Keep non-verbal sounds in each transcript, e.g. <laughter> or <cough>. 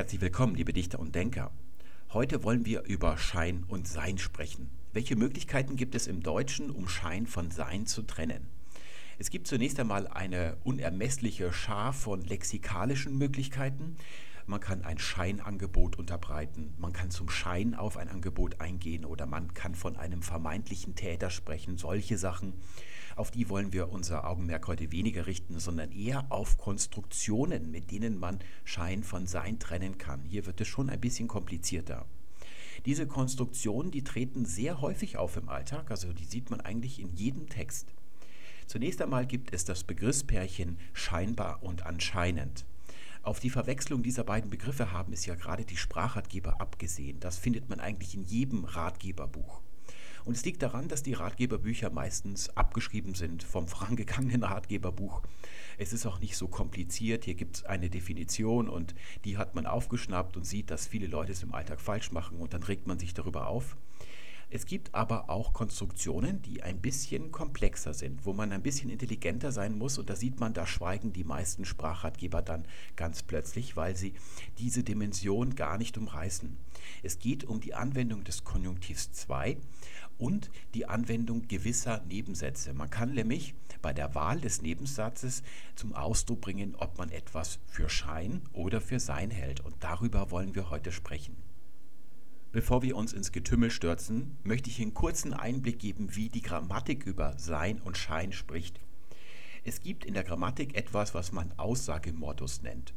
Herzlich willkommen, liebe Dichter und Denker. Heute wollen wir über Schein und Sein sprechen. Welche Möglichkeiten gibt es im Deutschen, um Schein von Sein zu trennen? Es gibt zunächst einmal eine unermessliche Schar von lexikalischen Möglichkeiten. Man kann ein Scheinangebot unterbreiten, man kann zum Schein auf ein Angebot eingehen oder man kann von einem vermeintlichen Täter sprechen. Solche Sachen, auf die wollen wir unser Augenmerk heute weniger richten, sondern eher auf Konstruktionen, mit denen man Schein von Sein trennen kann. Hier wird es schon ein bisschen komplizierter. Diese Konstruktionen, die treten sehr häufig auf im Alltag, also die sieht man eigentlich in jedem Text. Zunächst einmal gibt es das Begriffspärchen scheinbar und anscheinend. Auf die Verwechslung dieser beiden Begriffe haben es ja gerade die Sprachratgeber abgesehen. Das findet man eigentlich in jedem Ratgeberbuch. Und es liegt daran, dass die Ratgeberbücher meistens abgeschrieben sind vom <laughs> vorangegangenen Ratgeberbuch. Es ist auch nicht so kompliziert. Hier gibt es eine Definition und die hat man aufgeschnappt und sieht, dass viele Leute es im Alltag falsch machen und dann regt man sich darüber auf. Es gibt aber auch Konstruktionen, die ein bisschen komplexer sind, wo man ein bisschen intelligenter sein muss. Und da sieht man, da schweigen die meisten Sprachratgeber dann ganz plötzlich, weil sie diese Dimension gar nicht umreißen. Es geht um die Anwendung des Konjunktivs 2 und die Anwendung gewisser Nebensätze. Man kann nämlich bei der Wahl des Nebensatzes zum Ausdruck bringen, ob man etwas für Schein oder für Sein hält. Und darüber wollen wir heute sprechen. Bevor wir uns ins Getümmel stürzen, möchte ich einen kurzen Einblick geben, wie die Grammatik über Sein und Schein spricht. Es gibt in der Grammatik etwas, was man Aussagemodus nennt.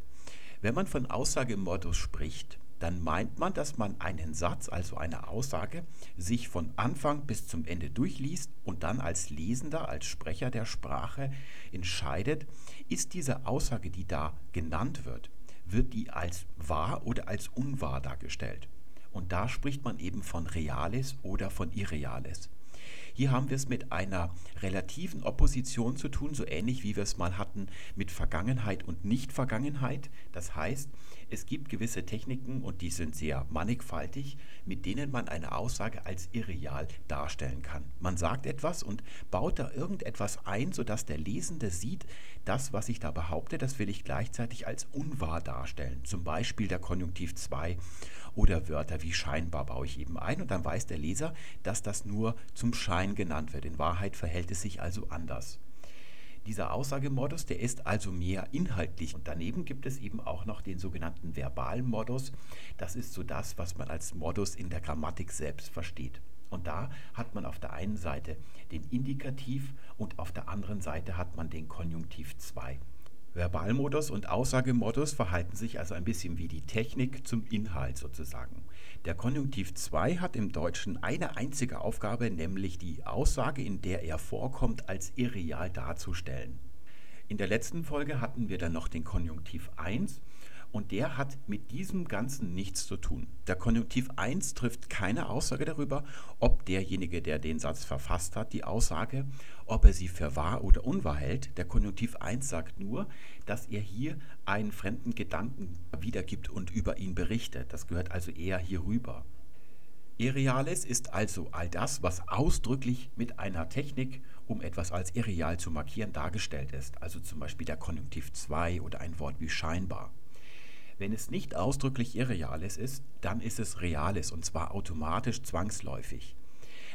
Wenn man von Aussagemodus spricht, dann meint man, dass man einen Satz, also eine Aussage, sich von Anfang bis zum Ende durchliest und dann als Lesender, als Sprecher der Sprache entscheidet, ist diese Aussage, die da genannt wird, wird die als wahr oder als unwahr dargestellt. Und da spricht man eben von Reales oder von Irreales. Hier haben wir es mit einer relativen Opposition zu tun, so ähnlich wie wir es mal hatten mit Vergangenheit und Nicht-Vergangenheit. Das heißt, es gibt gewisse Techniken und die sind sehr mannigfaltig, mit denen man eine Aussage als irreal darstellen kann. Man sagt etwas und baut da irgendetwas ein, sodass der Lesende sieht, das, was ich da behaupte, das will ich gleichzeitig als unwahr darstellen. Zum Beispiel der Konjunktiv 2 oder Wörter wie scheinbar baue ich eben ein und dann weiß der Leser, dass das nur zum Schein genannt wird. In Wahrheit verhält es sich also anders. Dieser Aussagemodus, der ist also mehr inhaltlich. Und daneben gibt es eben auch noch den sogenannten Verbalmodus. Das ist so das, was man als Modus in der Grammatik selbst versteht. Und da hat man auf der einen Seite den Indikativ und auf der anderen Seite hat man den Konjunktiv 2. Verbalmodus und Aussagemodus verhalten sich also ein bisschen wie die Technik zum Inhalt sozusagen. Der Konjunktiv 2 hat im Deutschen eine einzige Aufgabe, nämlich die Aussage, in der er vorkommt, als irreal darzustellen. In der letzten Folge hatten wir dann noch den Konjunktiv 1 und der hat mit diesem Ganzen nichts zu tun. Der Konjunktiv 1 trifft keine Aussage darüber, ob derjenige, der den Satz verfasst hat, die Aussage, ob er sie für wahr oder unwahr hält. Der Konjunktiv 1 sagt nur, dass er hier einen fremden Gedanken wiedergibt und über ihn berichtet. Das gehört also eher hier rüber. Irreales ist also all das, was ausdrücklich mit einer Technik, um etwas als irreal zu markieren, dargestellt ist. Also zum Beispiel der Konjunktiv 2 oder ein Wort wie scheinbar. Wenn es nicht ausdrücklich Irreales ist, dann ist es Reales und zwar automatisch zwangsläufig.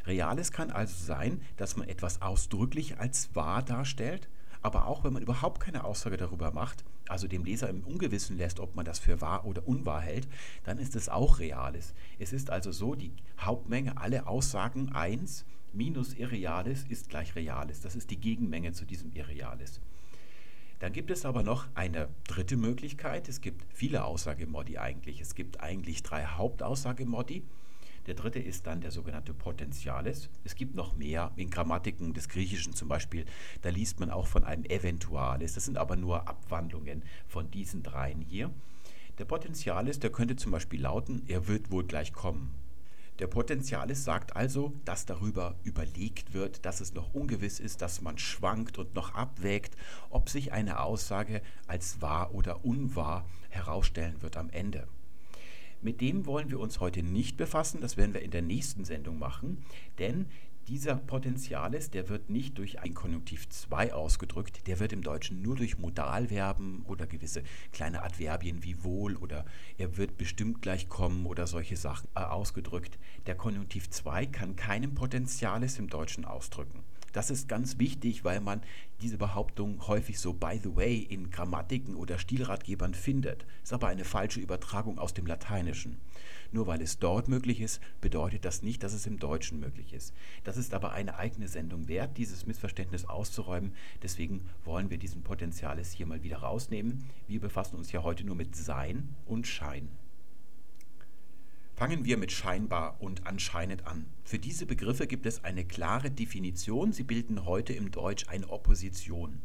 Reales kann also sein, dass man etwas ausdrücklich als wahr darstellt, aber auch wenn man überhaupt keine Aussage darüber macht, also dem Leser im Ungewissen lässt, ob man das für wahr oder unwahr hält, dann ist es auch Reales. Es ist also so, die Hauptmenge, alle Aussagen 1 minus Irreales ist gleich Reales. Das ist die Gegenmenge zu diesem Irreales. Dann gibt es aber noch eine dritte Möglichkeit. Es gibt viele Aussagemodi eigentlich. Es gibt eigentlich drei Hauptaussagemodi. Der dritte ist dann der sogenannte Potentialis. Es gibt noch mehr in Grammatiken des Griechischen zum Beispiel. Da liest man auch von einem Eventualis. Das sind aber nur Abwandlungen von diesen dreien hier. Der Potentialis, der könnte zum Beispiel lauten, er wird wohl gleich kommen. Der Potentialis sagt also, dass darüber überlegt wird, dass es noch ungewiss ist, dass man schwankt und noch abwägt, ob sich eine Aussage als wahr oder unwahr herausstellen wird am Ende. Mit dem wollen wir uns heute nicht befassen, das werden wir in der nächsten Sendung machen, denn dieser Potentialis, der wird nicht durch ein Konjunktiv 2 ausgedrückt, der wird im Deutschen nur durch Modalverben oder gewisse kleine Adverbien wie wohl oder er wird bestimmt gleich kommen oder solche Sachen äh, ausgedrückt. Der Konjunktiv 2 kann keinen Potentialis im Deutschen ausdrücken. Das ist ganz wichtig, weil man diese Behauptung häufig so by the way in Grammatiken oder Stilratgebern findet. Ist aber eine falsche Übertragung aus dem Lateinischen. Nur weil es dort möglich ist, bedeutet das nicht, dass es im Deutschen möglich ist. Das ist aber eine eigene Sendung wert, dieses Missverständnis auszuräumen. Deswegen wollen wir diesen Potenziales hier mal wieder rausnehmen. Wir befassen uns ja heute nur mit Sein und Schein. Fangen wir mit scheinbar und anscheinend an. Für diese Begriffe gibt es eine klare Definition. Sie bilden heute im Deutsch eine Opposition.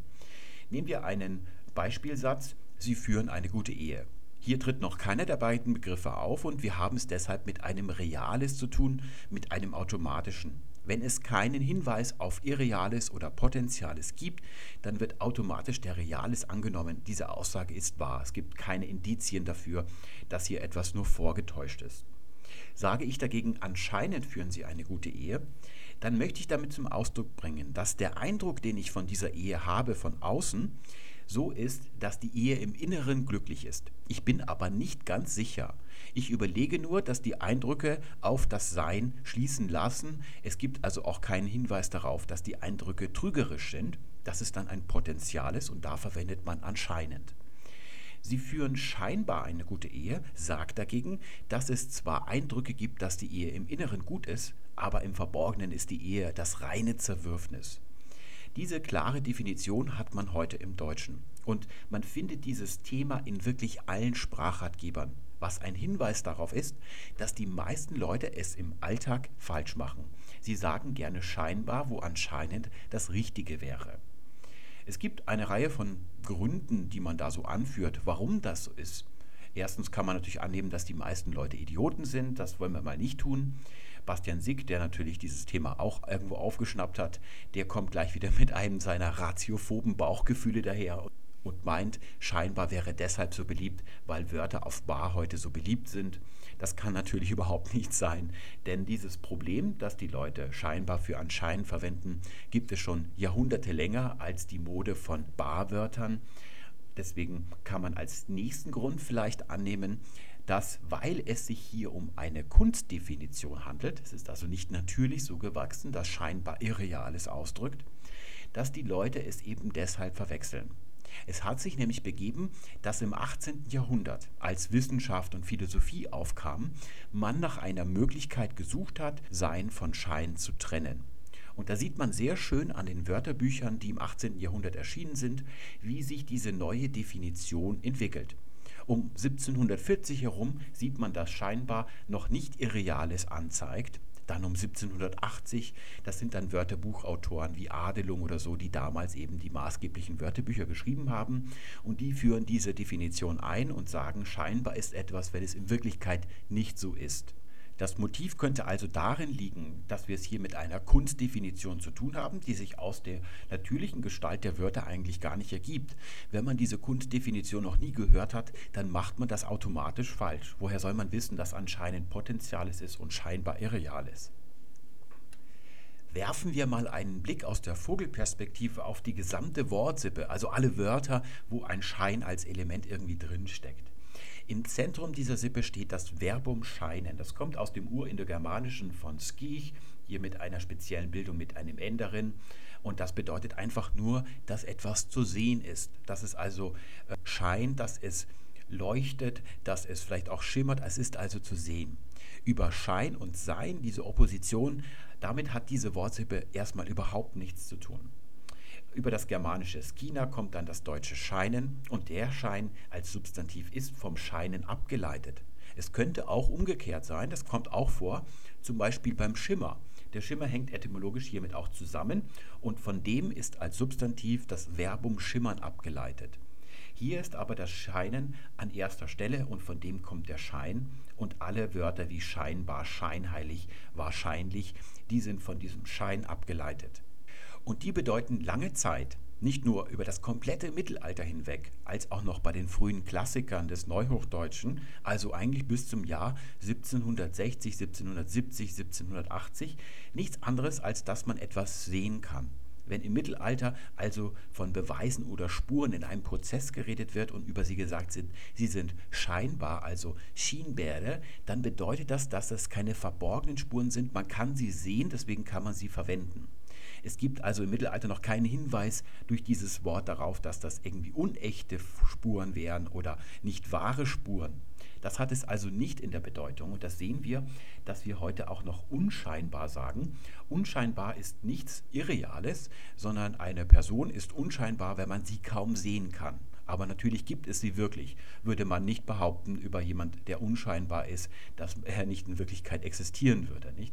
Nehmen wir einen Beispielsatz. Sie führen eine gute Ehe. Hier tritt noch keiner der beiden Begriffe auf und wir haben es deshalb mit einem Reales zu tun, mit einem automatischen. Wenn es keinen Hinweis auf Irreales oder Potenziales gibt, dann wird automatisch der Reales angenommen. Diese Aussage ist wahr. Es gibt keine Indizien dafür, dass hier etwas nur vorgetäuscht ist. Sage ich dagegen, anscheinend führen Sie eine gute Ehe, dann möchte ich damit zum Ausdruck bringen, dass der Eindruck, den ich von dieser Ehe habe von außen, so ist, dass die Ehe im Inneren glücklich ist. Ich bin aber nicht ganz sicher. Ich überlege nur, dass die Eindrücke auf das Sein schließen lassen. Es gibt also auch keinen Hinweis darauf, dass die Eindrücke trügerisch sind. Das ist dann ein Potenziales und da verwendet man anscheinend. Sie führen scheinbar eine gute Ehe, sagt dagegen, dass es zwar Eindrücke gibt, dass die Ehe im Inneren gut ist, aber im Verborgenen ist die Ehe das reine Zerwürfnis. Diese klare Definition hat man heute im Deutschen. Und man findet dieses Thema in wirklich allen Sprachratgebern, was ein Hinweis darauf ist, dass die meisten Leute es im Alltag falsch machen. Sie sagen gerne scheinbar, wo anscheinend das Richtige wäre. Es gibt eine Reihe von Gründen, die man da so anführt, warum das so ist. Erstens kann man natürlich annehmen, dass die meisten Leute Idioten sind, das wollen wir mal nicht tun. Bastian Sick, der natürlich dieses Thema auch irgendwo aufgeschnappt hat, der kommt gleich wieder mit einem seiner ratiophoben Bauchgefühle daher und meint, scheinbar wäre deshalb so beliebt, weil Wörter auf Bar heute so beliebt sind. Das kann natürlich <laughs> überhaupt nicht sein, denn dieses Problem, das die Leute scheinbar für anscheinend verwenden, gibt es schon Jahrhunderte länger als die Mode von Barwörtern. Deswegen kann man als nächsten Grund vielleicht annehmen, dass, weil es sich hier um eine Kunstdefinition handelt, es ist also nicht natürlich so gewachsen, das scheinbar Irreales ausdrückt, dass die Leute es eben deshalb verwechseln. Es hat sich nämlich begeben, dass im 18. Jahrhundert, als Wissenschaft und Philosophie aufkamen, man nach einer Möglichkeit gesucht hat, Sein von Schein zu trennen. Und da sieht man sehr schön an den Wörterbüchern, die im 18. Jahrhundert erschienen sind, wie sich diese neue Definition entwickelt. Um 1740 herum sieht man, dass scheinbar noch nicht Irreales anzeigt. Dann um 1780, das sind dann Wörterbuchautoren wie Adelung oder so, die damals eben die maßgeblichen Wörterbücher geschrieben haben. Und die führen diese Definition ein und sagen, scheinbar ist etwas, wenn es in Wirklichkeit nicht so ist. Das Motiv könnte also darin liegen, dass wir es hier mit einer Kunstdefinition zu tun haben, die sich aus der natürlichen Gestalt der Wörter eigentlich gar nicht ergibt. Wenn man diese Kunstdefinition noch nie gehört hat, dann macht man das automatisch falsch. Woher soll man wissen, dass anscheinend Potenziales ist und scheinbar Irreales? werfen wir mal einen Blick aus der Vogelperspektive auf die gesamte Wortsippe, also alle Wörter, wo ein Schein als Element irgendwie drinsteckt. Im Zentrum dieser Sippe steht das Verbum scheinen. Das kommt aus dem Urindogermanischen von skich, hier mit einer speziellen Bildung mit einem N darin. Und das bedeutet einfach nur, dass etwas zu sehen ist. Dass es also äh, scheint, dass es leuchtet, dass es vielleicht auch schimmert. Es ist also zu sehen. Über Schein und Sein, diese Opposition, damit hat diese Wortsippe erstmal überhaupt nichts zu tun. Über das germanische Skina kommt dann das deutsche Scheinen und der Schein als Substantiv ist vom Scheinen abgeleitet. Es könnte auch umgekehrt sein, das kommt auch vor, zum Beispiel beim Schimmer. Der Schimmer hängt etymologisch hiermit auch zusammen und von dem ist als Substantiv das Verbum schimmern abgeleitet. Hier ist aber das Scheinen an erster Stelle und von dem kommt der Schein und alle Wörter wie scheinbar, scheinheilig, wahrscheinlich, die sind von diesem Schein abgeleitet. Und die bedeuten lange Zeit Nicht nur über das komplette Mittelalter hinweg, als auch noch bei den frühen Klassikern des Neuhochdeutschen, also eigentlich bis zum Jahr 1760, 1770, 1780, nichts anderes, als dass man etwas sehen kann. Wenn im Mittelalter also von Beweisen oder Spuren in einem Prozess geredet wird und über sie gesagt sind, sie sind scheinbar, also Schienbäre, dann bedeutet das, dass es keine verborgenen Spuren sind. Man kann sie sehen, deswegen kann man sie verwenden. Es gibt also im Mittelalter noch keinen Hinweis durch dieses Wort darauf, dass das irgendwie unechte Spuren wären oder nicht wahre Spuren. Das hat es also nicht in der Bedeutung und das sehen wir, dass wir heute auch noch unscheinbar sagen. Unscheinbar ist nichts Irreales, sondern eine Person ist unscheinbar, wenn man sie kaum sehen kann. Aber natürlich gibt es sie wirklich. Würde man nicht behaupten über jemand, der unscheinbar ist, dass er nicht in Wirklichkeit existieren würde, nicht?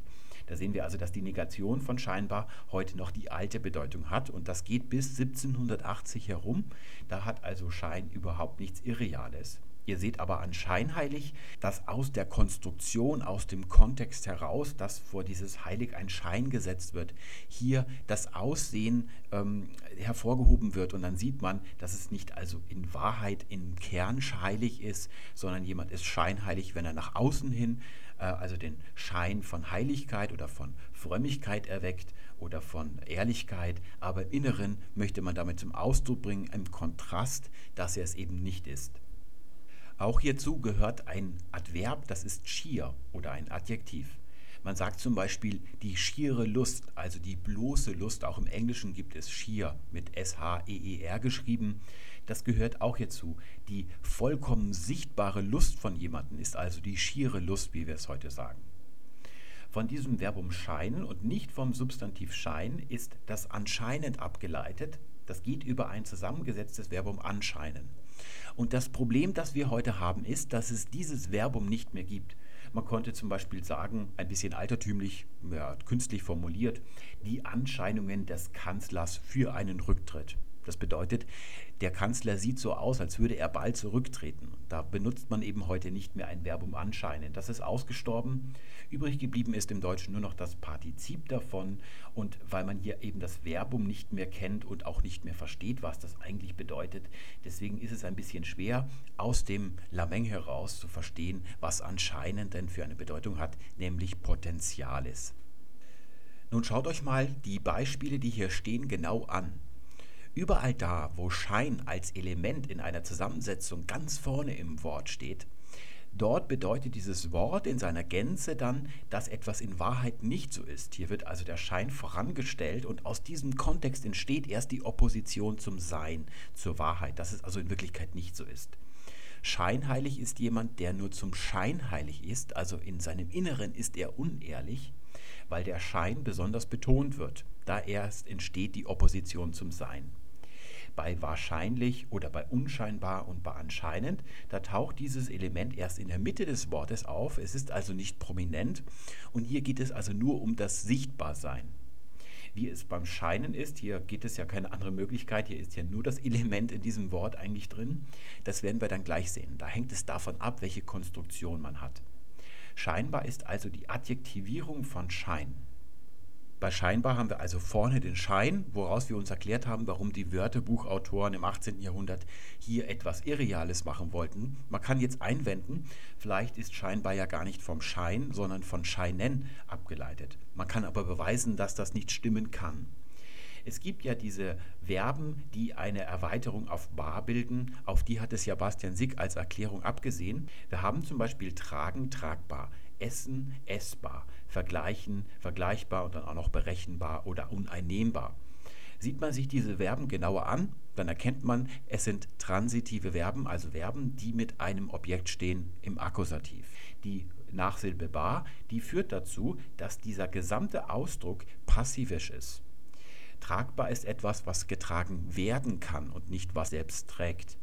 Da sehen wir also, dass die Negation von scheinbar heute noch die alte Bedeutung hat und das geht bis 1780 herum. Da hat also Schein überhaupt nichts Irreales. Ihr seht aber an scheinheilig, dass aus der Konstruktion, aus dem Kontext heraus, dass vor dieses Heilig ein Schein gesetzt wird, hier das Aussehen ähm, hervorgehoben wird. Und dann sieht man, dass es nicht also in Wahrheit im Kern heilig ist, sondern jemand ist scheinheilig, wenn er nach außen hin also den Schein von Heiligkeit oder von Frömmigkeit erweckt oder von Ehrlichkeit, aber im Inneren möchte man damit zum Ausdruck bringen, im Kontrast, dass er es eben nicht ist. Auch hierzu gehört ein Adverb, das ist schier oder ein Adjektiv. Man sagt zum Beispiel die schiere Lust, also die bloße Lust. Auch im Englischen gibt es schier mit S-H-E-E-R geschrieben. Das gehört auch hierzu. Die vollkommen sichtbare Lust von jemandem ist also die schiere Lust, wie wir es heute sagen. Von diesem Verbum scheinen und nicht vom Substantiv schein ist das anscheinend abgeleitet. Das geht über ein zusammengesetztes Verbum anscheinen. Und das Problem, das wir heute haben, ist, dass es dieses Verbum nicht mehr gibt. Man konnte zum Beispiel sagen, ein bisschen altertümlich, ja, künstlich formuliert, die Anscheinungen des Kanzlers für einen Rücktritt. Das bedeutet, der Kanzler sieht so aus, als würde er bald zurücktreten. Da benutzt man eben heute nicht mehr ein Verbum anscheinen. Das ist ausgestorben. Übrig geblieben ist im Deutschen nur noch das Partizip davon. Und weil man hier eben das Verbum nicht mehr kennt und auch nicht mehr versteht, was das eigentlich bedeutet, deswegen ist es ein bisschen schwer, aus dem Lameng heraus zu verstehen, was anscheinend denn für eine Bedeutung hat, nämlich Potentialis. Nun schaut euch mal die Beispiele, die hier stehen, genau an. Überall da, wo Schein als Element in einer Zusammensetzung ganz vorne im Wort steht, dort bedeutet dieses Wort in seiner Gänze dann, dass etwas in Wahrheit nicht so ist. Hier wird also der Schein vorangestellt und aus diesem Kontext entsteht erst die Opposition zum Sein, zur Wahrheit, dass es also in Wirklichkeit nicht so ist. Scheinheilig ist jemand, der nur zum Schein heilig ist, also in seinem Inneren ist er unehrlich, weil der Schein besonders betont wird. Da erst entsteht die Opposition zum Sein bei wahrscheinlich oder bei unscheinbar und bei anscheinend, da taucht dieses Element erst in der Mitte des Wortes auf. Es ist also nicht prominent und hier geht es also nur um das Sichtbarsein. Wie es beim Scheinen ist, hier geht es ja keine andere Möglichkeit, hier ist ja nur das Element in diesem Wort eigentlich drin. Das werden wir dann gleich sehen. Da hängt es davon ab, welche Konstruktion man hat. Scheinbar ist also die Adjektivierung von Schein. Bei scheinbar haben wir also vorne den Schein, woraus wir uns erklärt haben, warum die Wörterbuchautoren im 18. Jahrhundert hier etwas Irreales machen wollten. Man kann jetzt einwenden, vielleicht ist scheinbar ja gar nicht vom Schein, sondern von Scheinen abgeleitet. Man kann aber beweisen, dass das nicht stimmen kann. Es gibt ja diese Verben, die eine Erweiterung auf bar bilden. Auf die hat es ja Bastian Sick als Erklärung abgesehen. Wir haben zum Beispiel tragen, tragbar, essen, essbar vergleichen, vergleichbar und dann auch noch berechenbar oder uneinnehmbar. Sieht man sich diese Verben genauer an, dann erkennt man, es sind transitive Verben, also Verben, die mit einem Objekt stehen im Akkusativ. Die Nachsilbe bar, die führt dazu, dass dieser gesamte Ausdruck passivisch ist. Tragbar ist etwas, was getragen werden kann und nicht was selbst trägt.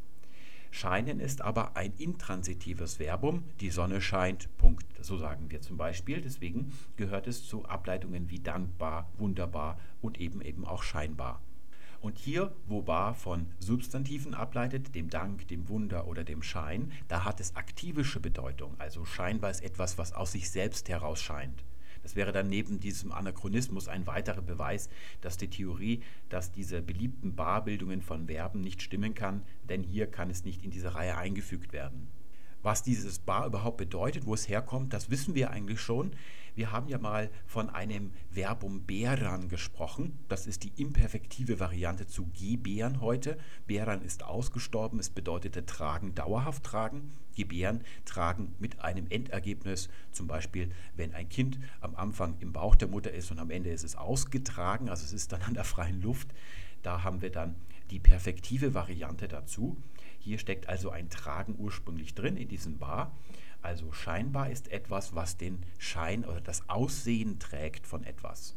Scheinen ist aber ein intransitives Verbum. Die Sonne scheint, Punkt. So sagen wir zum Beispiel. Deswegen gehört es zu Ableitungen wie dankbar, wunderbar und eben eben auch scheinbar. Und hier, wo bar von Substantiven ableitet, dem Dank, dem Wunder oder dem Schein, da hat es aktivische Bedeutung. Also scheinbar ist etwas, was aus sich selbst heraus scheint. Das wäre dann neben diesem Anachronismus ein weiterer Beweis, dass die Theorie, dass diese beliebten Barbildungen von Verben nicht stimmen kann, denn hier kann es nicht in diese Reihe eingefügt werden. Was dieses Bar überhaupt bedeutet, wo es herkommt, das wissen wir eigentlich schon. Wir haben ja mal von einem Verbum beran gesprochen. Das ist die imperfektive Variante zu gebären heute. Beran ist ausgestorben. Es bedeutete tragen, dauerhaft tragen. Gebären, tragen mit einem Endergebnis. Zum Beispiel, wenn ein Kind am Anfang im Bauch der Mutter ist und am Ende ist es ausgetragen, also es ist dann an der freien Luft. Da haben wir dann die perfektive Variante dazu. Hier steckt also ein Tragen ursprünglich drin in diesem Bar. Also scheinbar ist etwas, was den Schein oder das Aussehen trägt von etwas.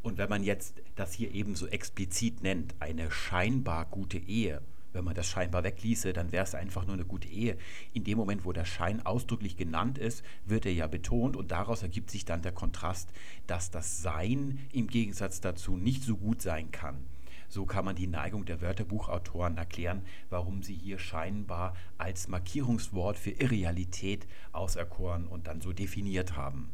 Und wenn man jetzt das hier eben so explizit nennt, eine scheinbar gute Ehe, wenn man das scheinbar wegließe, dann wäre es einfach nur eine gute Ehe. In dem Moment, wo der Schein ausdrücklich genannt ist, wird er ja betont und daraus ergibt sich dann der Kontrast, dass das Sein im Gegensatz dazu nicht so gut sein kann. So kann man die Neigung der Wörterbuchautoren erklären, warum sie hier scheinbar als Markierungswort für Irrealität auserkoren und dann so definiert haben.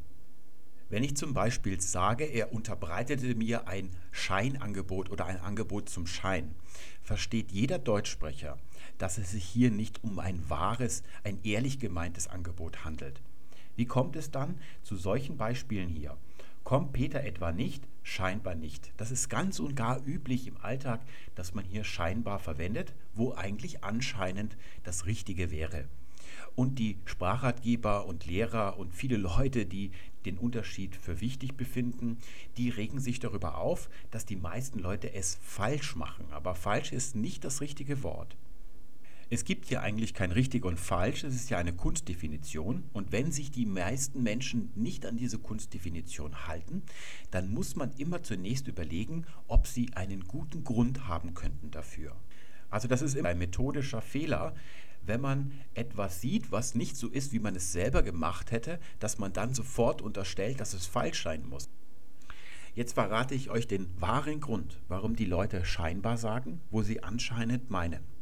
Wenn ich zum Beispiel sage, er unterbreitete mir ein Scheinangebot oder ein Angebot zum Schein, versteht jeder Deutschsprecher, dass es sich hier nicht um ein wahres, ein ehrlich gemeintes Angebot handelt. Wie kommt es dann zu solchen Beispielen hier? Kommt Peter etwa nicht? Scheinbar nicht. Das ist ganz und gar üblich im Alltag, dass man hier scheinbar verwendet, wo eigentlich anscheinend das Richtige wäre. Und die Sprachratgeber und Lehrer und viele Leute, die den Unterschied für wichtig befinden, die regen sich darüber auf, dass die meisten Leute es falsch machen. Aber falsch ist nicht das richtige Wort. Es gibt hier eigentlich kein richtig und falsch, es ist ja eine Kunstdefinition. Und wenn sich die meisten Menschen nicht an diese Kunstdefinition halten, dann muss man immer zunächst überlegen, ob sie einen guten Grund haben könnten dafür. Also das ist immer ein methodischer Fehler, wenn man etwas sieht, was nicht so ist, wie man es selber gemacht hätte, dass man dann sofort unterstellt, dass es falsch sein muss. Jetzt verrate ich euch den wahren Grund, warum die Leute scheinbar sagen, wo sie anscheinend meinen.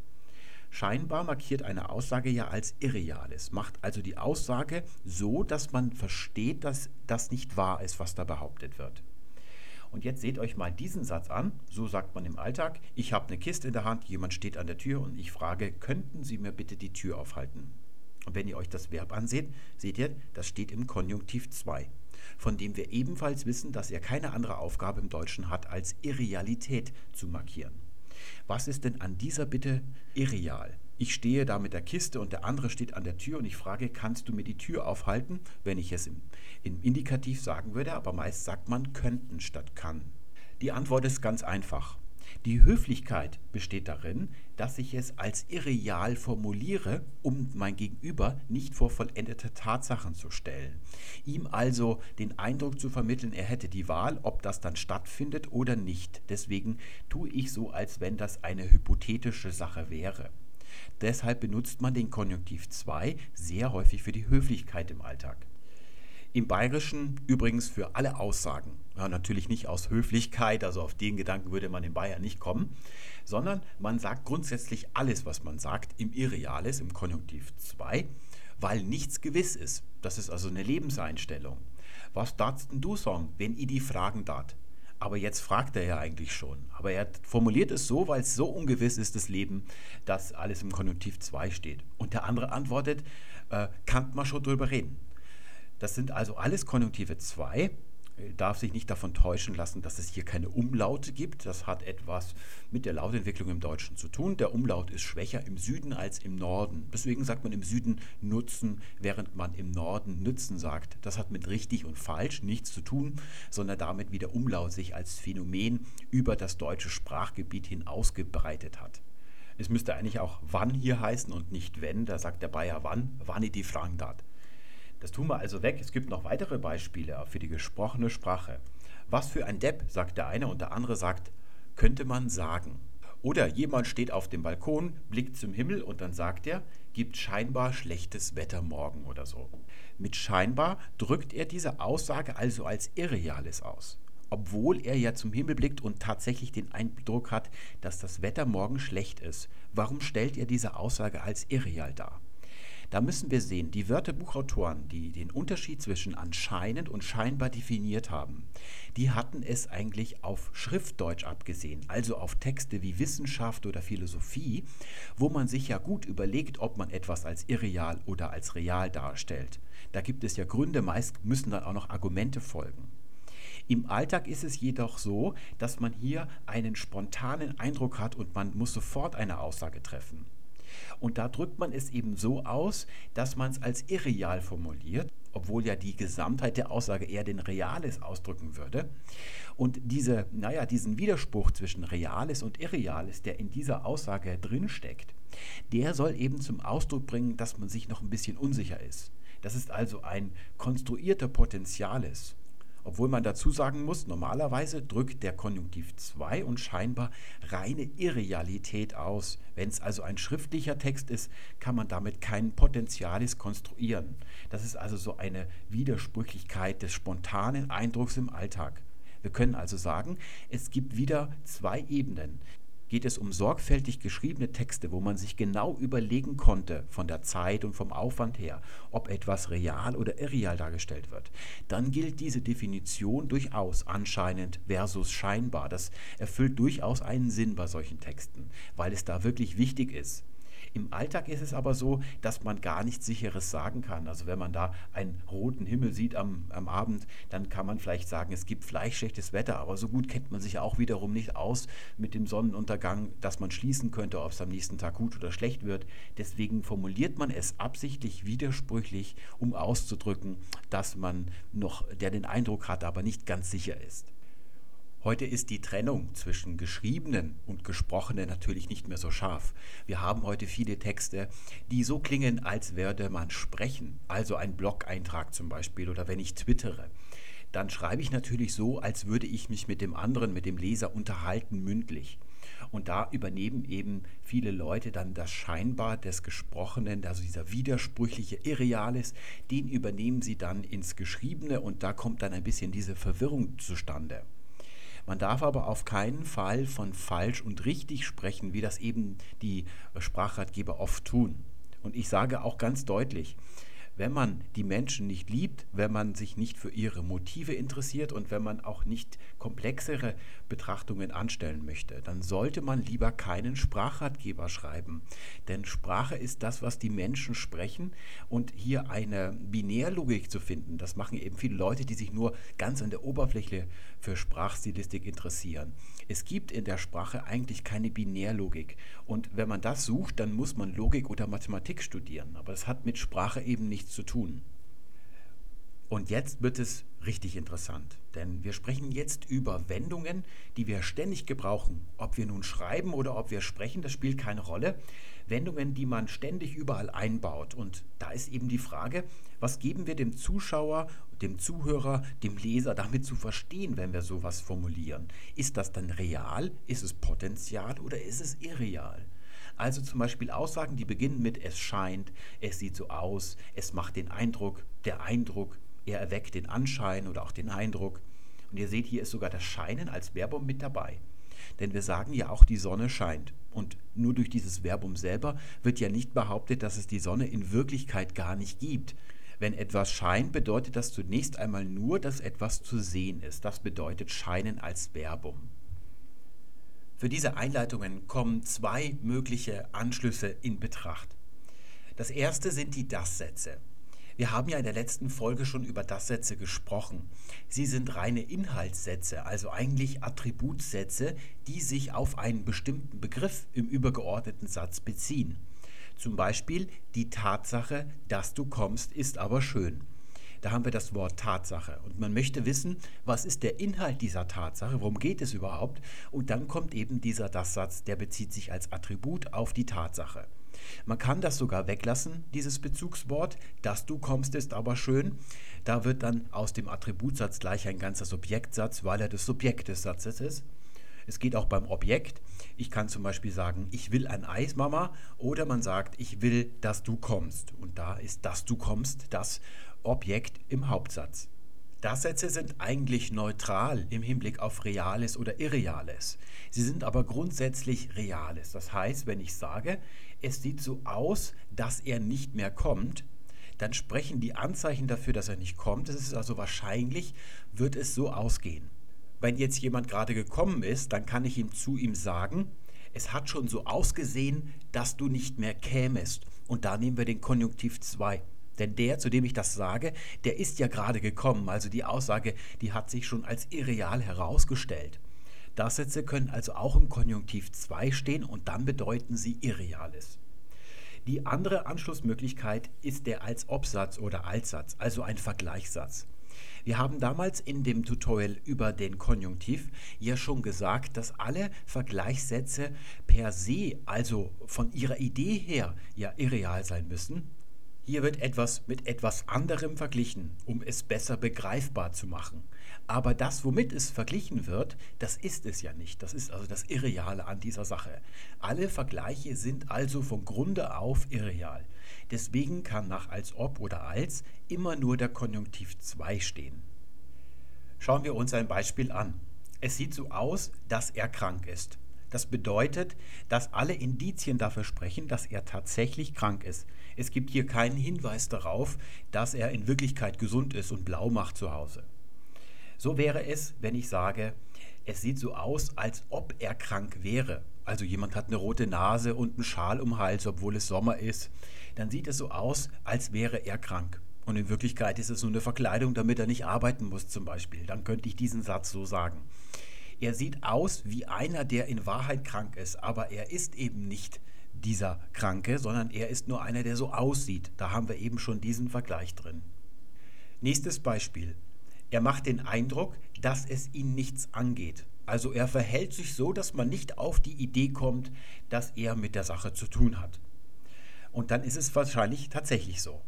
Scheinbar markiert eine Aussage ja als Irreales, macht also die Aussage so, dass man versteht, dass das nicht wahr ist, was da behauptet wird. Und jetzt seht euch mal diesen Satz an, so sagt man im Alltag, ich habe eine Kiste in der Hand, jemand steht an der Tür und ich frage, könnten Sie mir bitte die Tür aufhalten? Und wenn ihr euch das Verb anseht, seht ihr, das steht im Konjunktiv 2, von dem wir ebenfalls wissen, dass er keine andere Aufgabe im Deutschen hat, als Irrealität zu markieren. Was ist denn an dieser Bitte irreal? Ich stehe da mit der Kiste und der andere steht an der Tür und ich frage, kannst du mir die Tür aufhalten? Wenn ich es im, im Indikativ sagen würde, aber meist sagt man könnten statt kann. Die Antwort ist ganz einfach. Die Höflichkeit besteht darin, dass ich es als irreal formuliere, um mein Gegenüber nicht vor vollendete Tatsachen zu stellen. Ihm also den Eindruck zu vermitteln, er hätte die Wahl, ob das dann stattfindet oder nicht. Deswegen tue ich so, als wenn das eine hypothetische Sache wäre. Deshalb benutzt man den Konjunktiv 2 sehr häufig für die Höflichkeit im Alltag. Im Bayerischen übrigens für alle Aussagen. Ja, natürlich nicht aus Höflichkeit, also auf den Gedanken würde man in Bayern nicht kommen, sondern man sagt grundsätzlich alles, was man sagt, im Irreales, im Konjunktiv 2, weil nichts gewiss ist. Das ist also eine Lebenseinstellung. Was darfst denn du sagen, wenn ich die fragen darf? Aber jetzt fragt er ja eigentlich schon. Aber er formuliert es so, weil es so ungewiss ist, das Leben, dass alles im Konjunktiv 2 steht. Und der andere antwortet, äh, kann man schon drüber reden. Das sind also alles Konjunktive 2 darf sich nicht davon täuschen lassen, dass es hier keine Umlaute gibt. Das hat etwas mit der Lautentwicklung im Deutschen zu tun. Der Umlaut ist schwächer im Süden als im Norden. Deswegen sagt man im Süden nutzen, während man im Norden nützen sagt. Das hat mit richtig und falsch nichts zu tun, sondern damit, wie der Umlaut sich als Phänomen über das deutsche Sprachgebiet hin ausgebreitet hat. Es müsste eigentlich auch wann hier heißen und nicht wenn. Da sagt der Bayer wann, wann die fragen darf. Das tun wir also weg. Es gibt noch weitere Beispiele für die gesprochene Sprache. Was für ein Depp, sagt der eine und der andere sagt, könnte man sagen. Oder jemand steht auf dem Balkon, blickt zum Himmel und dann sagt er, gibt scheinbar schlechtes Wetter morgen oder so. Mit scheinbar drückt er diese Aussage also als Irreales aus. Obwohl er ja zum Himmel blickt und tatsächlich den Eindruck hat, dass das Wetter morgen schlecht ist. Warum stellt er diese Aussage als irreal dar? Da müssen wir sehen, die Wörterbuchautoren, die den Unterschied zwischen anscheinend und scheinbar definiert haben, die hatten es eigentlich auf Schriftdeutsch abgesehen, also auf Texte wie Wissenschaft oder Philosophie, wo man sich ja gut überlegt, ob man etwas als irreal oder als real darstellt. Da gibt es ja Gründe, meist müssen dann auch noch Argumente folgen. Im Alltag ist es jedoch so, dass man hier einen spontanen Eindruck hat und man muss sofort eine Aussage treffen. Und da drückt man es eben so aus, dass man es als irreal formuliert, obwohl ja die Gesamtheit der Aussage eher den Reales ausdrücken würde. Und diese, naja, diesen Widerspruch zwischen Reales und Irreales, der in dieser Aussage drinsteckt, der soll eben zum Ausdruck bringen, dass man sich noch ein bisschen unsicher ist. Das ist also ein konstruierter Potenzialis. Obwohl man dazu sagen muss, normalerweise drückt der Konjunktiv 2 und scheinbar reine Irrealität aus. Wenn es also ein schriftlicher Text ist, kann man damit kein Potentialis konstruieren. Das ist also so eine Widersprüchlichkeit des spontanen Eindrucks im Alltag. Wir können also sagen, es gibt wieder zwei Ebenen geht es um sorgfältig geschriebene Texte, wo man sich genau überlegen konnte, von der Zeit und vom Aufwand her, ob etwas real oder irreal dargestellt wird, dann gilt diese Definition durchaus anscheinend versus scheinbar. Das erfüllt durchaus einen Sinn bei solchen Texten, weil es da wirklich wichtig ist, im Alltag ist es aber so, dass man gar nichts Sicheres sagen kann. Also wenn man da einen roten Himmel sieht am, am Abend, dann kann man vielleicht sagen, es gibt vielleicht schlechtes Wetter, aber so gut kennt man sich auch wiederum nicht aus mit dem Sonnenuntergang, dass man schließen könnte, ob es am nächsten Tag gut oder schlecht wird. Deswegen formuliert man es absichtlich widersprüchlich, um auszudrücken, dass man noch, der den Eindruck hat, aber nicht ganz sicher ist. Heute ist die Trennung zwischen geschriebenen und gesprochenen natürlich nicht mehr so scharf. Wir haben heute viele Texte, die so klingen, als würde man sprechen. Also ein Blog-Eintrag zum Beispiel oder wenn ich twittere. Dann schreibe ich natürlich so, als würde ich mich mit dem anderen, mit dem Leser unterhalten, mündlich. Und da übernehmen eben viele Leute dann das Scheinbar des Gesprochenen, also dieser widersprüchliche Irreales, den übernehmen sie dann ins Geschriebene und da kommt dann ein bisschen diese Verwirrung zustande. Man darf aber auf keinen Fall von falsch und richtig sprechen, wie das eben die Sprachratgeber oft tun. Und ich sage auch ganz deutlich, wenn man die Menschen nicht liebt, wenn man sich nicht für ihre Motive interessiert und wenn man auch nicht komplexere Betrachtungen anstellen möchte, dann sollte man lieber keinen Sprachratgeber schreiben. Denn Sprache ist das, was die Menschen sprechen und hier eine Binärlogik zu finden, das machen eben viele Leute, die sich nur ganz an der Oberfläche für Sprachstilistik interessieren. Es gibt in der Sprache eigentlich keine Binärlogik und wenn man das sucht, dann muss man Logik oder Mathematik studieren, aber das hat mit Sprache eben nichts zu tun. Und jetzt wird es richtig interessant, denn wir sprechen jetzt über Wendungen, die wir ständig gebrauchen. Ob wir nun schreiben oder ob wir sprechen, das spielt keine Rolle. Wendungen, die man ständig überall einbaut. Und da ist eben die Frage, was geben wir dem Zuschauer, dem Zuhörer, dem Leser damit zu verstehen, wenn wir sowas formulieren? Ist das dann real? Ist es Potenzial oder ist es irreal? Also zum Beispiel Aussagen, die beginnen mit es scheint, es sieht so aus, es macht den Eindruck, der Eindruck, er erweckt den Anschein oder auch den Eindruck. Und ihr seht, hier ist sogar das Scheinen als Verbum mit dabei. Denn wir sagen ja auch, die Sonne scheint. Und nur durch dieses Verbum selber wird ja nicht behauptet, dass es die Sonne in Wirklichkeit gar nicht gibt. Wenn etwas scheint, bedeutet das zunächst einmal nur, dass etwas zu sehen ist. Das bedeutet scheinen als Verbum. Für diese Einleitungen kommen zwei mögliche Anschlüsse in Betracht. Das erste sind die Das-Sätze. Wir haben ja in der letzten Folge schon über Das-Sätze gesprochen. Sie sind reine Inhaltssätze, also eigentlich Attributsätze, die sich auf einen bestimmten Begriff im übergeordneten Satz beziehen. Zum Beispiel die Tatsache, dass du kommst, ist aber schön. Da haben wir das Wort Tatsache. Und man möchte wissen, was ist der Inhalt dieser Tatsache, worum geht es überhaupt? Und dann kommt eben dieser Das-Satz, der bezieht sich als Attribut auf die Tatsache. Man kann das sogar weglassen, dieses Bezugswort. Dass du kommst, ist aber schön. Da wird dann aus dem Attributsatz gleich ein ganzer Subjektsatz, weil er das Subjekt des Satzes ist. Es geht auch beim Objekt. Ich kann zum Beispiel sagen, ich will ein Eis, Mama, oder man sagt, ich will, dass du kommst. Und da ist, dass du kommst, das Objekt im Hauptsatz. Das-Sätze sind eigentlich neutral im Hinblick auf Reales oder Irreales. Sie sind aber grundsätzlich Reales. Das heißt, wenn ich sage, es sieht so aus, dass er nicht mehr kommt, dann sprechen die Anzeichen dafür, dass er nicht kommt. Es ist also wahrscheinlich, wird es so ausgehen. Wenn jetzt jemand gerade gekommen ist, dann kann ich ihm zu ihm sagen, es hat schon so ausgesehen, dass du nicht mehr kämest. Und da nehmen wir den Konjunktiv 2. Denn der, zu dem ich das sage, der ist ja gerade gekommen. Also die Aussage, die hat sich schon als irreal herausgestellt. Das-Sätze können also auch im Konjunktiv 2 stehen und dann bedeuten sie Irreales. Die andere Anschlussmöglichkeit ist der Als-Ob-Satz oder Altsatz, also ein Vergleichssatz. Wir haben damals in dem Tutorial über den Konjunktiv ja schon gesagt, dass alle Vergleichssätze per se, also von ihrer Idee her, ja irreal sein müssen. Hier wird etwas mit etwas anderem verglichen, um es besser begreifbar zu machen. Aber das, womit es verglichen wird, das ist es ja nicht. Das ist also das Irreale an dieser Sache. Alle Vergleiche sind also von Grunde auf irreal. Deswegen kann nach als ob oder als immer nur der Konjunktiv 2 stehen. Schauen wir uns ein Beispiel an. Es sieht so aus, dass er krank ist. Das bedeutet, dass alle Indizien dafür sprechen, dass er tatsächlich krank ist. Es gibt hier keinen Hinweis darauf, dass er in Wirklichkeit gesund ist und blau macht zu Hause. So wäre es, wenn ich sage, es sieht so aus, als ob er krank wäre. Also jemand hat eine rote Nase und einen Schal um den Hals, obwohl es Sommer ist. Dann sieht es so aus, als wäre er krank. Und in Wirklichkeit ist es nur eine Verkleidung, damit er nicht arbeiten muss zum Beispiel. Dann könnte ich diesen Satz so sagen. Er sieht aus wie einer, der in Wahrheit krank ist, aber er ist eben nicht dieser Kranke, sondern er ist nur einer, der so aussieht. Da haben wir eben schon diesen Vergleich drin. Nächstes Beispiel. Er macht den Eindruck, dass es ihn nichts angeht. Also er verhält sich so, dass man nicht auf die Idee kommt, dass er mit der Sache zu tun hat. Und dann ist es wahrscheinlich tatsächlich so.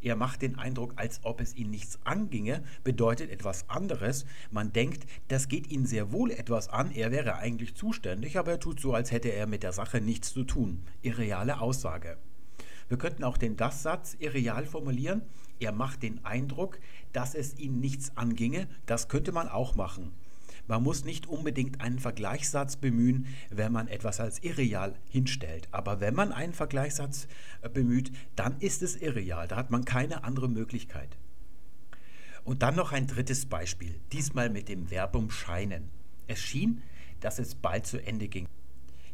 Er macht den Eindruck, als ob es ihn nichts anginge, bedeutet etwas anderes. Man denkt, das geht ihn sehr wohl etwas an, er wäre eigentlich zuständig, aber er tut so, als hätte er mit der Sache nichts zu tun. Irreale Aussage. Wir könnten auch den Das-Satz irreal formulieren. Er macht den Eindruck, dass es ihn nichts anginge. Das könnte man auch machen. Man muss nicht unbedingt einen Vergleichssatz bemühen, wenn man etwas als irreal hinstellt. Aber wenn man einen Vergleichssatz äh, bemüht, dann ist es irreal. Da hat man keine andere Möglichkeit. Und dann noch ein drittes Beispiel, diesmal mit dem Verbum scheinen. Es schien, dass es bald zu Ende ging.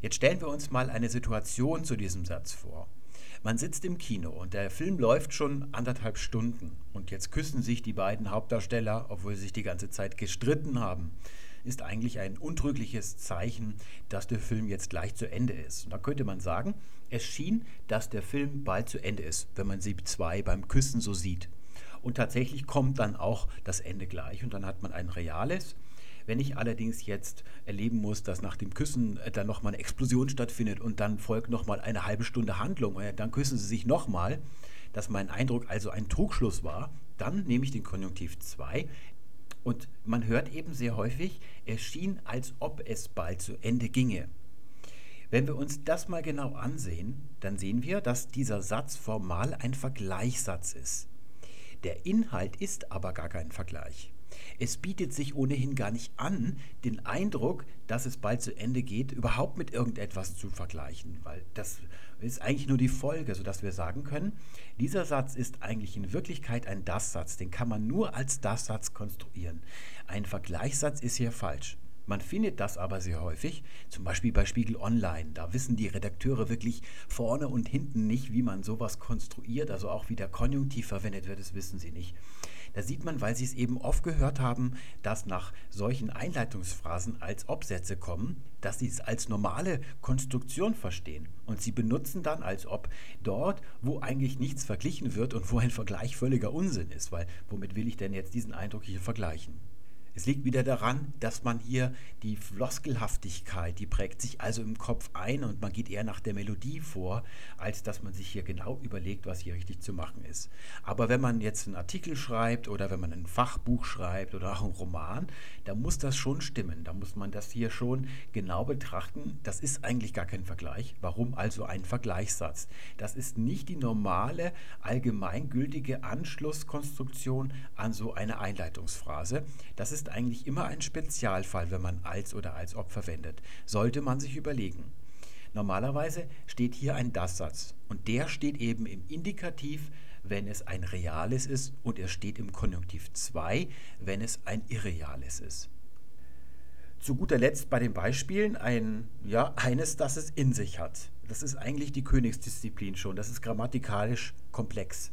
Jetzt stellen wir uns mal eine Situation zu diesem Satz vor. Man sitzt im Kino und der Film läuft schon anderthalb Stunden und jetzt küssen sich die beiden Hauptdarsteller, obwohl sie sich die ganze Zeit gestritten haben. Ist eigentlich ein untrügliches Zeichen, dass der Film jetzt gleich zu Ende ist. Und da könnte man sagen, es schien, dass der Film bald zu Ende ist, wenn man sie zwei beim Küssen so sieht. Und tatsächlich kommt dann auch das Ende gleich und dann hat man ein reales, wenn ich allerdings jetzt erleben muss, dass nach dem Küssen äh, dann nochmal eine Explosion stattfindet und dann folgt nochmal eine halbe Stunde Handlung, äh, dann küssen sie sich nochmal, dass mein Eindruck also ein Trugschluss war, dann nehme ich den Konjunktiv 2. Und man hört eben sehr häufig, es schien, als ob es bald zu Ende ginge. Wenn wir uns das mal genau ansehen, dann sehen wir, dass dieser Satz formal ein Vergleichssatz ist. Der Inhalt ist aber gar kein Vergleich. Es bietet sich ohnehin gar nicht an, den Eindruck, dass es bald zu Ende geht, überhaupt mit irgendetwas zu vergleichen, weil das ist eigentlich nur die Folge, sodass wir sagen können, dieser Satz ist eigentlich in Wirklichkeit ein Das-Satz, den kann man nur als Das-Satz konstruieren. Ein Vergleichssatz ist hier falsch. Man findet das aber sehr häufig, zum Beispiel bei Spiegel Online. Da wissen die Redakteure wirklich vorne und hinten nicht, wie man sowas konstruiert, also auch wie der Konjunktiv verwendet wird, das wissen sie nicht. Da sieht man, weil sie es eben oft gehört haben, dass nach solchen Einleitungsphrasen als Obsätze kommen, dass sie es als normale Konstruktion verstehen. Und sie benutzen dann als ob dort, wo eigentlich nichts verglichen wird und wo ein Vergleich völliger Unsinn ist, weil womit will ich denn jetzt diesen Eindruck hier vergleichen? Es liegt wieder daran, dass man hier die Floskelhaftigkeit, die prägt sich also im Kopf ein und man geht eher nach der Melodie vor, als dass man sich hier genau überlegt, was hier richtig zu machen ist. Aber wenn man jetzt einen Artikel schreibt oder wenn man ein Fachbuch schreibt oder auch einen Roman, da muss das schon stimmen. Da muss man das hier schon genau betrachten. Das ist eigentlich gar kein Vergleich. Warum also ein Vergleichssatz? Das ist nicht die normale, allgemeingültige Anschlusskonstruktion an so eine Einleitungsphrase. Das ist eigentlich immer ein Spezialfall, wenn man als oder als ob verwendet. Sollte man sich überlegen. Normalerweise steht hier ein Das-Satz und der steht eben im Indikativ, wenn es ein reales ist und er steht im Konjunktiv 2, wenn es ein irreales ist. Zu guter Letzt bei den Beispielen ein, ja, eines, das es in sich hat. Das ist eigentlich die Königsdisziplin schon. Das ist grammatikalisch komplex.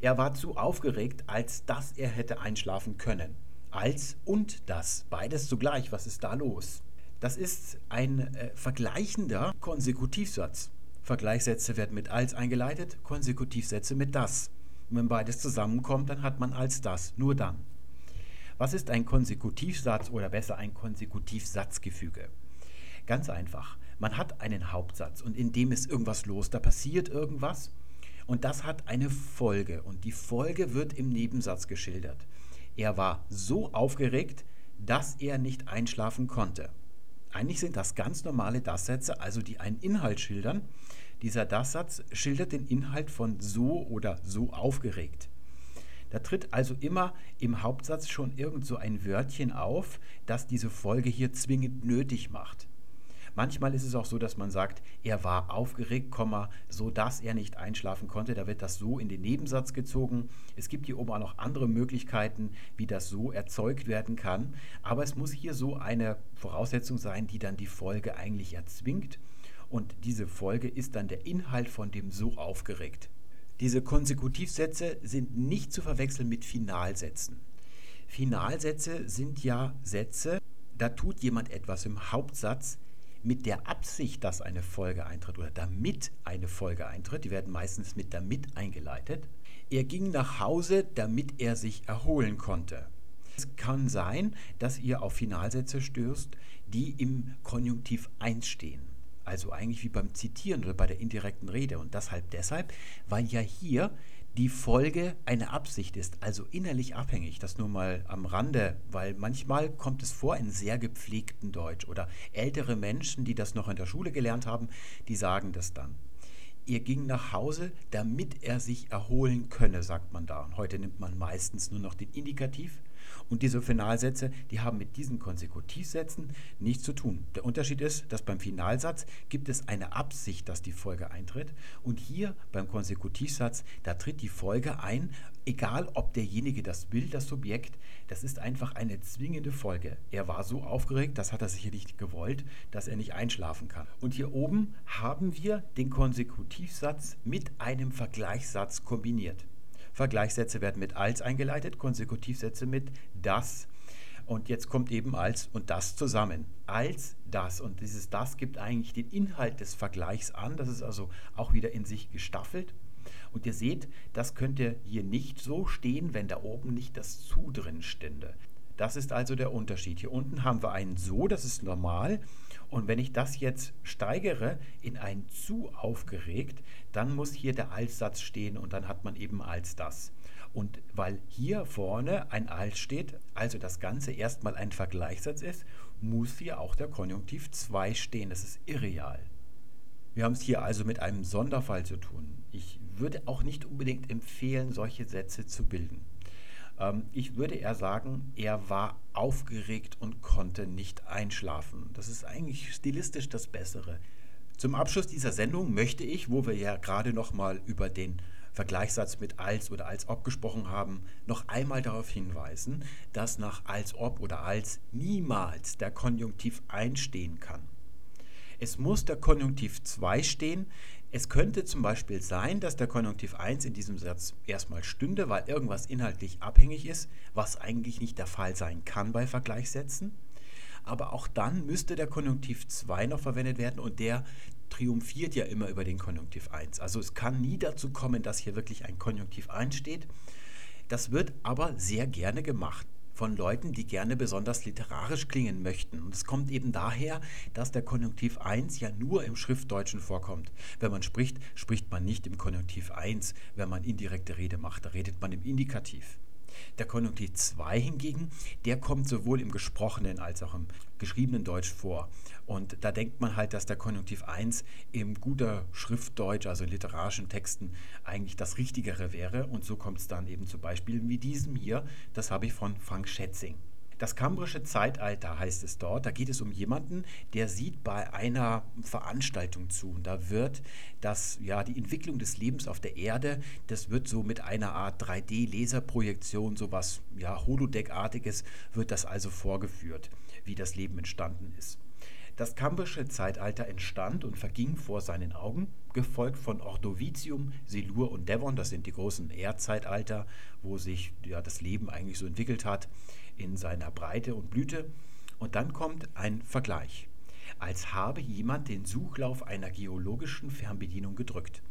Er war zu aufgeregt, als dass er hätte einschlafen können. Als und das. Beides zugleich. Was ist da los? Das ist ein äh, vergleichender Konsekutivsatz. Vergleichssätze werden mit als eingeleitet, Konsekutivsätze mit das. Und wenn beides zusammenkommt, dann hat man als das. Nur dann. Was ist ein Konsekutivsatz oder besser ein Konsekutivsatzgefüge? Ganz einfach. Man hat einen Hauptsatz und in dem ist irgendwas los, da passiert irgendwas und das hat eine Folge und die Folge wird im Nebensatz geschildert. Er war so aufgeregt, dass er nicht einschlafen konnte. Eigentlich sind das ganz normale Das-Sätze, also die einen Inhalt schildern. Dieser Das-Satz schildert den Inhalt von so oder so aufgeregt. Da tritt also immer im Hauptsatz schon irgend so ein Wörtchen auf, das diese Folge hier zwingend nötig macht. Manchmal ist es auch so, dass man sagt, er war aufgeregt, so dass er nicht einschlafen konnte. Da wird das so in den Nebensatz gezogen. Es gibt hier oben auch noch andere Möglichkeiten, wie das so erzeugt werden kann. Aber es muss hier so eine Voraussetzung sein, die dann die Folge eigentlich erzwingt. Und diese Folge ist dann der Inhalt von dem so aufgeregt. Diese Konsekutivsätze sind nicht zu verwechseln mit Finalsätzen. Finalsätze sind ja Sätze, da tut jemand etwas im Hauptsatz mit der Absicht, dass eine Folge eintritt oder damit eine Folge eintritt. Die werden meistens mit damit eingeleitet. Er ging nach Hause, damit er sich erholen konnte. Es kann sein, dass ihr auf Finalsätze stößt, die im Konjunktiv 1 stehen. Also eigentlich wie beim Zitieren oder bei der indirekten Rede. Und deshalb deshalb, weil ja hier die Folge eine Absicht ist, also innerlich abhängig. Das nur mal am Rande, weil manchmal kommt es vor in sehr gepflegten Deutsch oder ältere Menschen, die das noch in der Schule gelernt haben, die sagen das dann. Er ging nach Hause, damit er sich erholen könne, sagt man da. Und heute nimmt man meistens nur noch den Indikativ und diese Finalsätze, die haben mit diesen Konsekutivsätzen nichts zu tun. Der Unterschied ist, dass beim Finalsatz gibt es eine Absicht, dass die Folge eintritt. Und hier beim Konsekutivsatz, da tritt die Folge ein, egal ob derjenige das will, das Subjekt, das ist einfach eine zwingende Folge. Er war so aufgeregt, das hat er sicher nicht gewollt, dass er nicht einschlafen kann. Und hier oben haben wir den Konsekutivsatz mit einem Vergleichssatz kombiniert. Vergleichssätze werden mit als eingeleitet, Konsekutivsätze mit das. Und jetzt kommt eben als und das zusammen. Als das. Und dieses das gibt eigentlich den Inhalt des Vergleichs an. Das ist also auch wieder in sich gestaffelt. Und ihr seht, das könnte hier nicht so stehen, wenn da oben nicht das zu drin stände. Das ist also der Unterschied. Hier unten haben wir ein so, das ist normal. Und wenn ich das jetzt steigere in ein zu aufgeregt, dann muss hier der Alssatz stehen und dann hat man eben als das. Und weil hier vorne ein als steht, also das Ganze erstmal ein Vergleichssatz ist, muss hier auch der Konjunktiv 2 stehen. Das ist irreal. Wir haben es hier also mit einem Sonderfall zu tun. Ich würde auch nicht unbedingt empfehlen, solche Sätze zu bilden. Ähm, ich würde eher sagen, er war aufgeregt und konnte nicht einschlafen. Das ist eigentlich stilistisch das Bessere. Zum Abschluss dieser Sendung möchte ich, wo wir ja gerade noch mal über den Vergleichssatz mit als oder als ob gesprochen haben, noch einmal darauf hinweisen, dass nach als ob oder als niemals der Konjunktiv einstehen kann. Es muss der Konjunktiv 2 stehen, es könnte zum Beispiel sein, dass der Konjunktiv 1 in diesem Satz erstmal stünde, weil irgendwas inhaltlich abhängig ist, was eigentlich nicht der Fall sein kann bei Vergleichssätzen. Aber auch dann müsste der Konjunktiv 2 noch verwendet werden und der triumphiert ja immer über den Konjunktiv 1. Also es kann nie dazu kommen, dass hier wirklich ein Konjunktiv 1 steht. Das wird aber sehr gerne gemacht von Leuten, die gerne besonders literarisch klingen möchten. Und es kommt eben daher, dass der Konjunktiv 1 ja nur im Schriftdeutschen vorkommt. Wenn man spricht, spricht man nicht im Konjunktiv 1, wenn man indirekte Rede macht, da redet man im Indikativ. Der Konjunktiv 2 hingegen, der kommt sowohl im gesprochenen als auch im geschriebenen Deutsch vor. Und da denkt man halt, dass der Konjunktiv 1 im guter Schriftdeutsch, also in literarischen Texten, eigentlich das Richtigere wäre. Und so kommt es dann eben zu Beispielen wie diesem hier. Das habe ich von Frank Schätzing. Das kambrische Zeitalter heißt es dort. Da geht es um jemanden, der sieht bei einer Veranstaltung zu. Und da wird das, ja, die Entwicklung des Lebens auf der Erde, das wird so mit einer Art 3D-Laserprojektion, sowas ja, Holodeck-artiges, wird das also vorgeführt, wie das Leben entstanden ist. Das kambrische Zeitalter entstand und verging vor seinen Augen, gefolgt von Ordovicium, Silur und Devon, das sind die großen Erdzeitalter, wo sich ja, das Leben eigentlich so entwickelt hat in seiner Breite und Blüte. Und dann kommt ein Vergleich, als habe jemand den Suchlauf einer geologischen Fernbedienung gedrückt.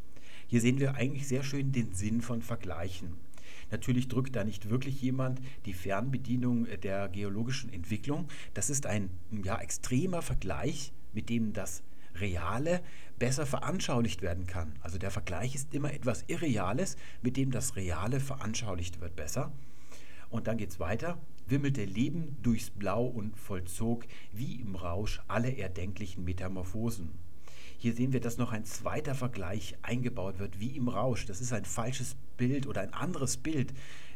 Hier sehen wir eigentlich sehr schön den Sinn von Vergleichen. Natürlich drückt da nicht wirklich jemand die Fernbedienung der geologischen Entwicklung. Das ist ein ja, extremer Vergleich, mit dem das Reale besser veranschaulicht werden kann. Also der Vergleich ist immer etwas Irreales, mit dem das Reale veranschaulicht wird besser. Und dann geht es weiter. Wimmelte Leben durchs Blau und vollzog wie im Rausch alle erdenklichen Metamorphosen. Hier sehen wir, dass noch ein zweiter Vergleich eingebaut wird, wie im Rausch. Das ist ein falsches Bild oder ein anderes Bild.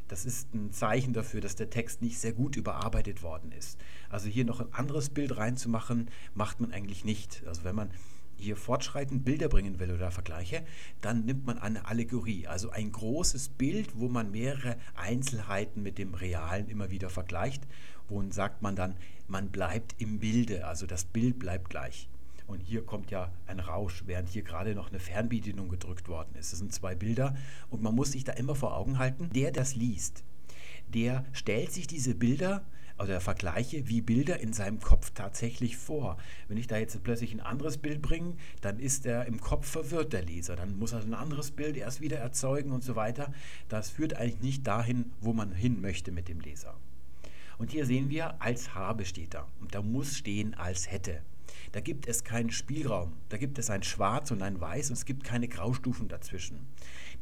Das ist ein Zeichen dafür, dass der Text nicht sehr gut überarbeitet worden ist. Also hier noch ein anderes Bild reinzumachen, macht man eigentlich nicht. Also wenn man hier fortschreitend Bilder bringen will oder Vergleiche, dann nimmt man eine Allegorie, also ein großes Bild, wo man mehrere Einzelheiten mit dem Realen immer wieder vergleicht. Wo sagt man dann, man bleibt im Bilde, also das Bild bleibt gleich. Und hier kommt ja ein Rausch, während hier gerade noch eine Fernbedienung gedrückt worden ist. Das sind zwei Bilder und man muss sich da immer vor Augen halten, der das liest, der stellt sich diese Bilder oder Vergleiche wie Bilder in seinem Kopf tatsächlich vor. Wenn ich da jetzt plötzlich ein anderes Bild bringe, dann ist er im Kopf verwirrt, der Leser. Dann muss er ein anderes Bild erst wieder erzeugen und so weiter. Das führt eigentlich nicht dahin, wo man hin möchte mit dem Leser. Und hier sehen wir, als habe steht da. Und da muss stehen, als hätte. Da gibt es keinen Spielraum. Da gibt es ein Schwarz und ein Weiß und es gibt keine Graustufen dazwischen.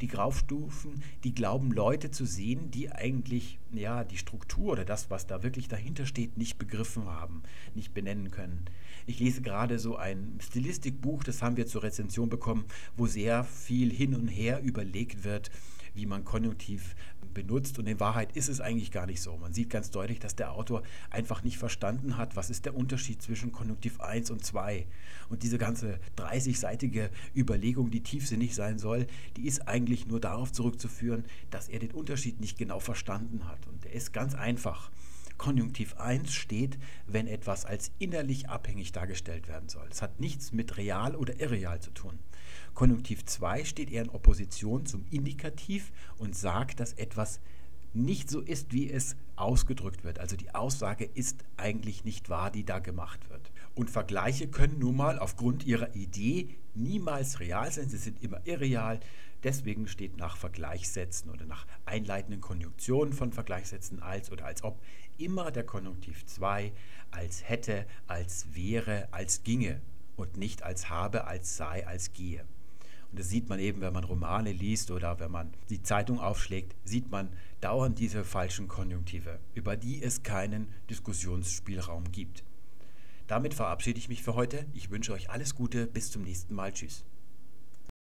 Die Graustufen, die glauben Leute zu sehen, die eigentlich ja die Struktur oder das, was da wirklich dahinter steht, nicht begriffen haben, nicht benennen können. Ich lese gerade so ein Stilistikbuch, das haben wir zur Rezension bekommen, wo sehr viel hin und her überlegt wird, wie man Konjunktiv benutzt. Und in Wahrheit ist es eigentlich gar nicht so. Man sieht ganz deutlich, dass der Autor einfach nicht verstanden hat, was ist der Unterschied zwischen Konjunktiv 1 und 2. Und diese ganze 30-seitige Überlegung, die tiefsinnig sein soll, die ist eigentlich nur darauf zurückzuführen, dass er den Unterschied nicht genau verstanden hat. Und der ist ganz einfach. Konjunktiv 1 steht, wenn etwas als innerlich abhängig dargestellt werden soll. Es hat nichts mit real oder irreal zu tun. Konjunktiv 2 steht eher in Opposition zum Indikativ und sagt, dass etwas nicht so ist, wie es ausgedrückt wird. Also die Aussage ist eigentlich nicht wahr, die da gemacht wird. Und Vergleiche können nun mal aufgrund ihrer Idee niemals real sein, sie sind immer irreal. Deswegen steht nach Vergleichssätzen oder nach einleitenden Konjunktionen von Vergleichssätzen als oder als ob immer der Konjunktiv 2 als hätte, als wäre, als ginge und nicht als habe, als sei, als gehe. Und das sieht man eben, wenn man Romane liest oder wenn man die Zeitung aufschlägt, sieht man dauernd diese falschen Konjunktive, über die es keinen Diskussionsspielraum gibt. Damit verabschiede ich mich für heute. Ich wünsche euch alles Gute. Bis zum nächsten Mal. Tschüss.